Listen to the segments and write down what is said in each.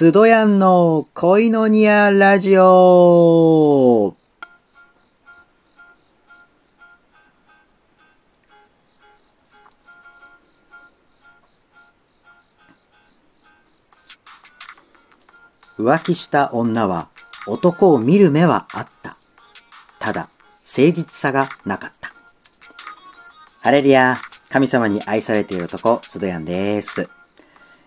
スドヤンの恋のニアラジオ浮気した女は男を見る目はあった。ただ、誠実さがなかった。ハレリア、神様に愛されている男、スドヤンです。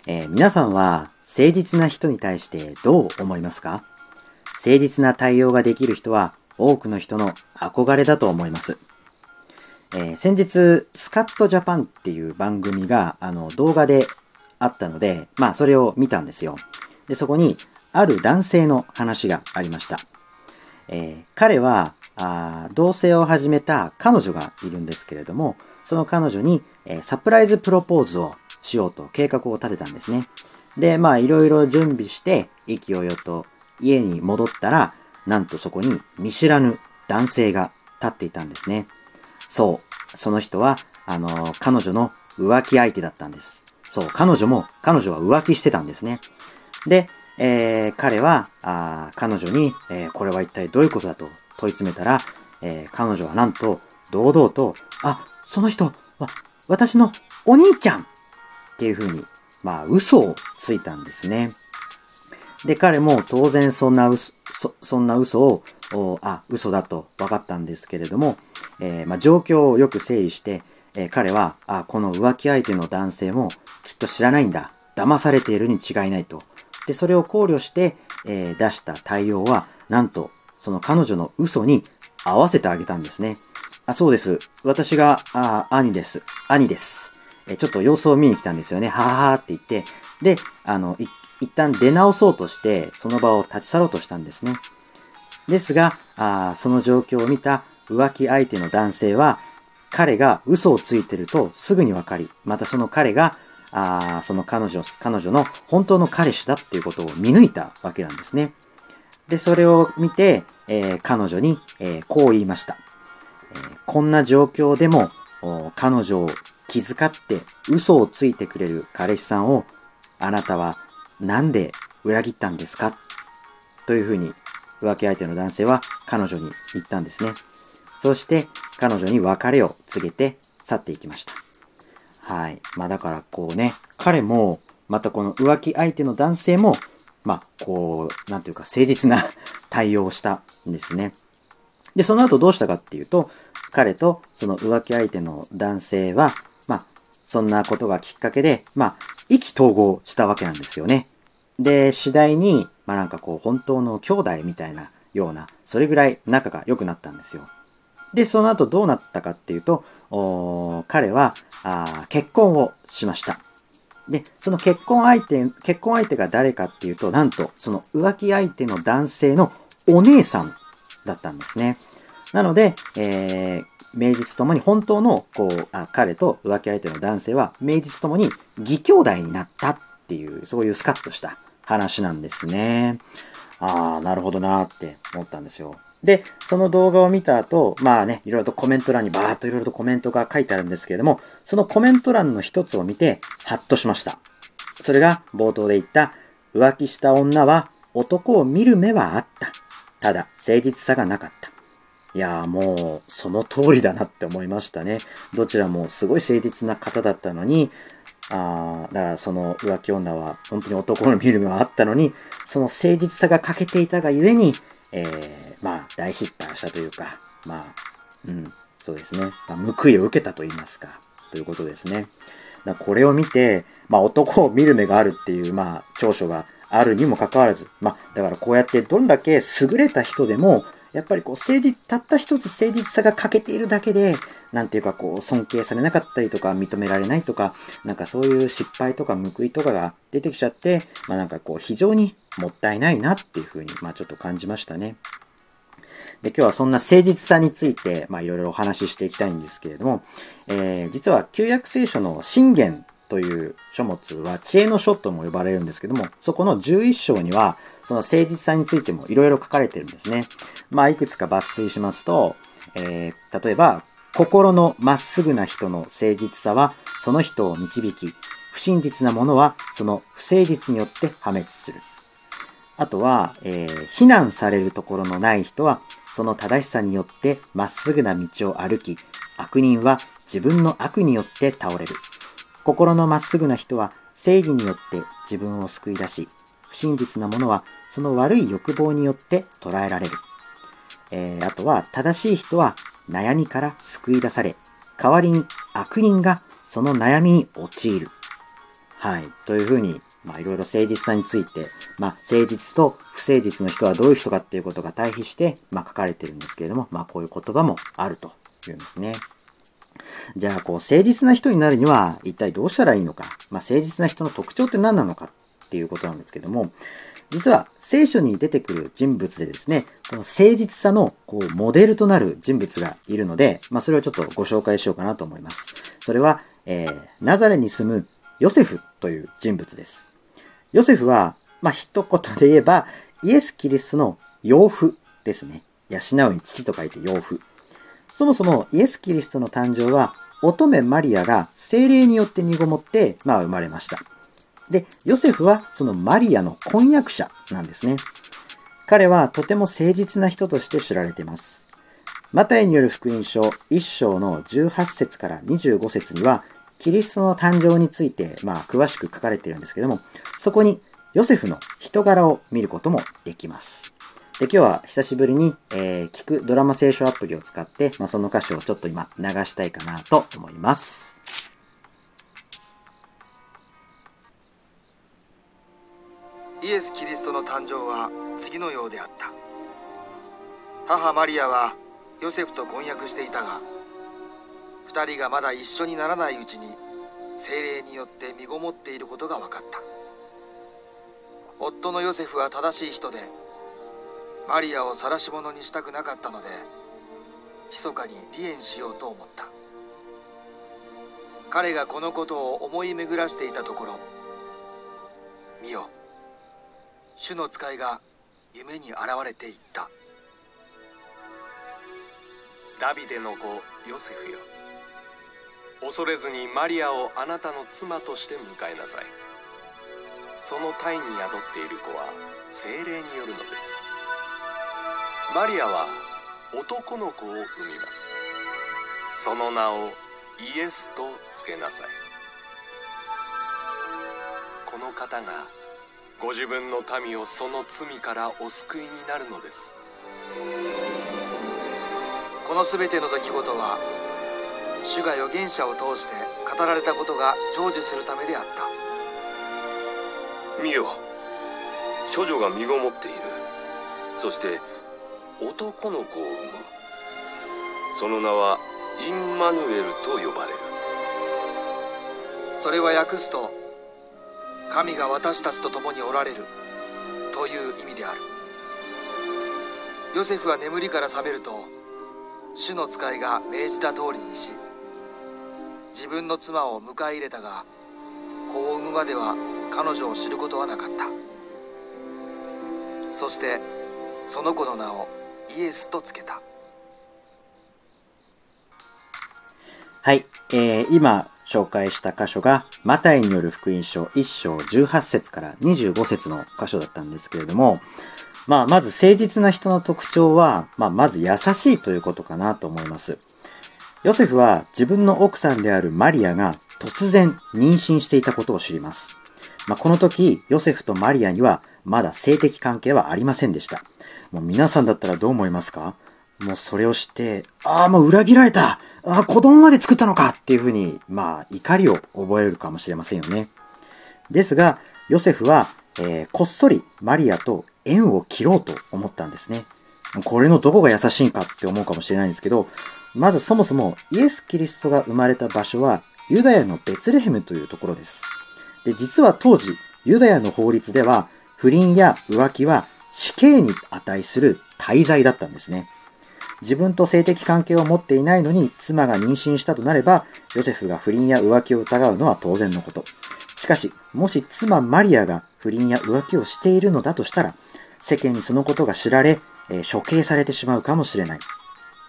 えー皆さんは誠実な人に対してどう思いますか？誠実な対応ができる人は多くの人の憧れだと思います。えー先日、スカットジャパンっていう番組があの動画であったので、まあそれを見たんですよ。で、そこにある男性の話がありました。えー彼はあ同棲を始めた彼女がいるんですけれども、その彼女に、えーサプライズプロポーズをしようと計画を立てたんですね。で、まあいろいろ準備して、意気揚々と家に戻ったら、なんとそこに見知らぬ男性が立っていたんですね。そう、その人は、あの彼女の浮気相手だったんです。そう、彼女も、彼女は浮気してたんですね。で、えー彼は、あー彼女に、えーこれは一体どういうことだと問い詰めたら、えー彼女はなんと、堂々と、あ、その人、わ、私のお兄ちゃんっていうふうに、まあ、嘘をついたんですね。で、彼も当然そんな嘘、そそんな嘘を、あ、嘘だと分かったんですけれども、えーまあ、状況をよく整理して、えー彼は、あ、この浮気相手の男性もきっと知らないんだ。騙されているに違いないと。で、それを考慮して、えー出した対応は、なんと、その彼女の嘘に合わせてあげたんですね。あ、そうです。私が、あ、兄です。兄です。えちょっと様子を見に来たんですよね。はははって言って。で、あの、一旦出直そうとして、その場を立ち去ろうとしたんですね。ですが、あその状況を見た浮気相手の男性は、彼が嘘をついてるとすぐにわかり、またその彼が、あその彼女、彼女の本当の彼氏だっていうことを見抜いたわけなんですね。で、それを見て、えー彼女に、えーこう言いました。えーこんな状況でも、彼女を気遣って嘘をついてくれる彼氏さんを、あなたはなんで裏切ったんですかというふうに浮気相手の男性は彼女に言ったんですね。そして彼女に別れを告げて去っていきました。はい。まあだからこうね、彼もまたこの浮気相手の男性も、まあこう、なんていうか誠実な対応をしたんですね。で、その後どうしたかっていうと、彼とその浮気相手の男性は、そんなことがきっかけで、まあ、意気投合したわけなんですよね。で、次第に、まあなんかこう、本当の兄弟みたいなような、それぐらい仲が良くなったんですよ。で、その後どうなったかっていうと、彼はあー結婚をしました。で、その結婚相手、結婚相手が誰かっていうと、なんと、その浮気相手の男性のお姉さんだったんですね。なので、えー、名実ともに本当の、こう、あ彼と浮気相手の男性は、名実ともに義兄弟になったっていう、そういうスカッとした話なんですね。ああ、なるほどなーって思ったんですよ。で、その動画を見た後、まあね、いろいろとコメント欄にバーっといろいろとコメントが書いてあるんですけれども、そのコメント欄の一つを見て、ハッとしました。それが冒頭で言った、浮気した女は男を見る目はあった。ただ、誠実さがなかった。いやーもう、その通りだなって思いましたね。どちらもすごい誠実な方だったのに、ああだからその浮気女は本当に男の見る目はあったのに、その誠実さが欠けていたがゆえに、えー、まあ大失敗をしたというか、まあ、うん、そうですね。まあ、報いを受けたと言いますか、ということですね。だこれを見て、まあ男を見る目があるっていう、まあ長所があるにもかかわらず、まあだからこうやってどんだけ優れた人でも、やっぱりこう誠実、たった一つ誠実さが欠けているだけで、なんていうかこう尊敬されなかったりとか認められないとか、なんかそういう失敗とか報いとかが出てきちゃって、まあなんかこう非常にもったいないなっていうふうに、まあちょっと感じましたね。で、今日はそんな誠実さについて、まあいろいろお話ししていきたいんですけれども、えー実は旧約聖書の信玄という書物は知恵の書とも呼ばれるんですけども、そこの11章には、その誠実さについてもいろいろ書かれてるんですね。まあいくつか抜粋しますと、えー例えば、心のまっすぐな人の誠実さはその人を導き、不真実な者はその不誠実によって破滅する。あとは、えー、非難されるところのない人は、その正しさによってまっすぐな道を歩き、悪人は自分の悪によって倒れる。心のまっすぐな人は正義によって自分を救い出し、不真実な者はその悪い欲望によって捉えられる。えー、あとは正しい人は悩みから救い出され、代わりに悪人がその悩みに陥る。はい。というふうに、まあいろいろ誠実さについて、まあ誠実と不誠実の人はどういう人かっていうことが対比して、まあ書かれてるんですけれども、まあこういう言葉もあるというんですね。じゃあ、こう、誠実な人になるには、一体どうしたらいいのか？まあ、誠実な人の特徴って何なのかっていうことなんですけども、実は聖書に出てくる人物でですね、この誠実さのこうモデルとなる人物がいるので、まあ、それをちょっとご紹介しようかなと思います。それは、えー、ナザレに住むヨセフという人物です。ヨセフは、まあ、一言で言えば、イエス・キリストの養父ですね。養うに父と書いて養父。そもそもイエス・キリストの誕生は乙女マリアが精霊によって身ごもって、まあ、生まれました。で、ヨセフはそのマリアの婚約者なんですね。彼はとても誠実な人として知られています。マタイによる福音書1章の18節から25節には、キリストの誕生について、まあ、詳しく書かれているんですけども、そこにヨセフの人柄を見ることもできます。で今日は久しぶりに、えー、聞くドラマ聖書アプリを使って、まあ、その歌詞をちょっと今流したいかなと思います。イエス・キリストの誕生は次のようであった。母マリアはヨセフと婚約していたが、二人がまだ一緒にならないうちに精霊によって身ごもっていることが分かった。夫のヨセフは正しい人で、マリアを晒し者にしたくなかったので密かに離縁しようと思った。彼がこのことを思い巡らしていたところ見よ主の使いが夢に現れていった。ダビデの子ヨセフよ。恐れずにマリアをあなたの妻として迎えなさい。その胎に宿っている子は精霊によるのです。マリアは男の子を産みます。その名をイエスと付けなさい。この方がご自分の民をその罪からお救いになるのです。この全ての出来事は主が預言者を通して語られたことが成就するためであった。見よ。処女が身ごもっている。そして男の子を産む。その名はインマヌエルと呼ばれる。それは訳すと神が私たちと共におられる。という意味である。ヨセフは眠りから覚めると主の使いが命じた通りにし自分の妻を迎え入れたが子を産むまでは彼女を知ることはなかったそしてその子の名をイエスとつけた。はい、えー、今紹介した箇所が、マタイによる福音書1章18節から25節の箇所だったんですけれども、まあ、まず誠実な人の特徴は、まあ、まず優しいということかなと思います。ヨセフは自分の奥さんであるマリアが突然妊娠していたことを知ります。まあ、この時、ヨセフとマリアにはまだ性的関係はありませんでした。もう皆さんだったらどう思いますか？もうそれを知って、ああ、もう裏切られたああ、子供まで作ったのかっていうふうに、まあ、怒りを覚えるかもしれませんよね。ですが、ヨセフは、えー、こっそりマリアと縁を切ろうと思ったんですね。これのどこが優しいんかって思うかもしれないんですけど、まずそもそもイエス・キリストが生まれた場所はユダヤのベツレヘムというところです。で、実は当時、ユダヤの法律では不倫や浮気は死刑に値する大罪だったんですね。自分と性的関係を持っていないのに妻が妊娠したとなれば、ヨセフが不倫や浮気を疑うのは当然のこと。しかし、もし妻マリアが不倫や浮気をしているのだとしたら、世間にそのことが知られ、えー、処刑されてしまうかもしれない。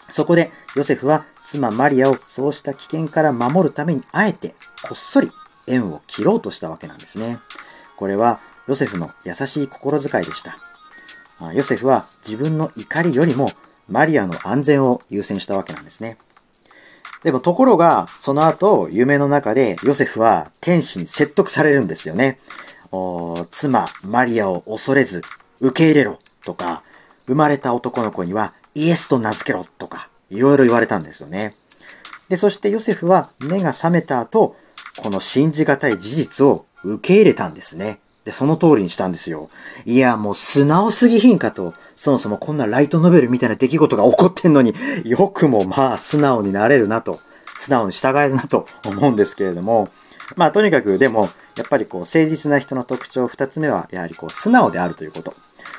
そこで、ヨセフは妻マリアをそうした危険から守るために、あえてこっそり縁を切ろうとしたわけなんですね。これはヨセフの優しい心遣いでした。ヨセフは自分の怒りよりもマリアの安全を優先したわけなんですね。でもところが、その後、夢の中でヨセフは天使に説得されるんですよね。妻、マリアを恐れず、受け入れろとか、生まれた男の子にはイエスと名付けろとか、いろいろ言われたんですよね。で、そしてヨセフは目が覚めた後、この信じがたい事実を受け入れたんですね。で、その通りにしたんですよ。いや、もう素直すぎひんかと。そもそもこんなライトノベルみたいな出来事が起こってんのによくもまあ素直になれるなと。素直に従えるなと思うんですけれども。まあとにかくでも、やっぱりこう誠実な人の特徴二つ目は、やはりこう素直であるということ。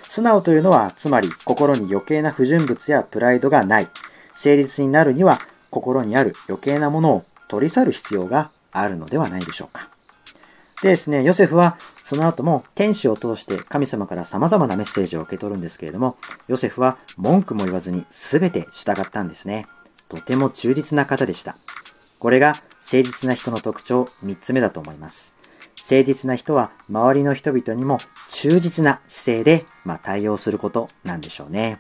素直というのは、つまり心に余計な不純物やプライドがない。誠実になるには、心にある余計なものを取り去る必要があるのではないでしょうか。でですね、ヨセフはその後も天使を通して神様から様々なメッセージを受け取るんですけれども、ヨセフは文句も言わずに全て従ったんですね。とても忠実な方でした。これが誠実な人の特徴3つ目だと思います。誠実な人は周りの人々にも忠実な姿勢で、まあ、対応することなんでしょうね。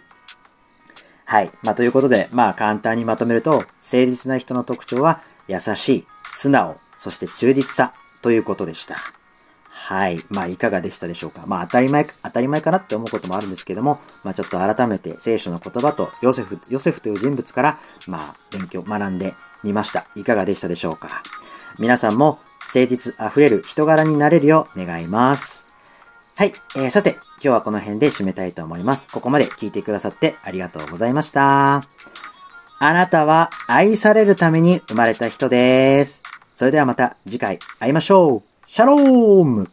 はい。まあ、ということで、まあ、簡単にまとめると、誠実な人の特徴は優しい、素直、そして忠実さということでした。はい。まあ、いかがでしたでしょうか。まあ、当たり前、当たり前かなって思うこともあるんですけども、まあ、ちょっと改めて聖書の言葉とヨセフ、ヨセフという人物から、まあ、勉強、学んでみました。いかがでしたでしょうか。皆さんも誠実あふれる人柄になれるよう願います。はい。えー、さて、今日はこの辺で締めたいと思います。ここまで聞いてくださってありがとうございました。あなたは愛されるために生まれた人です。それではまた次回会いましょう。シャローム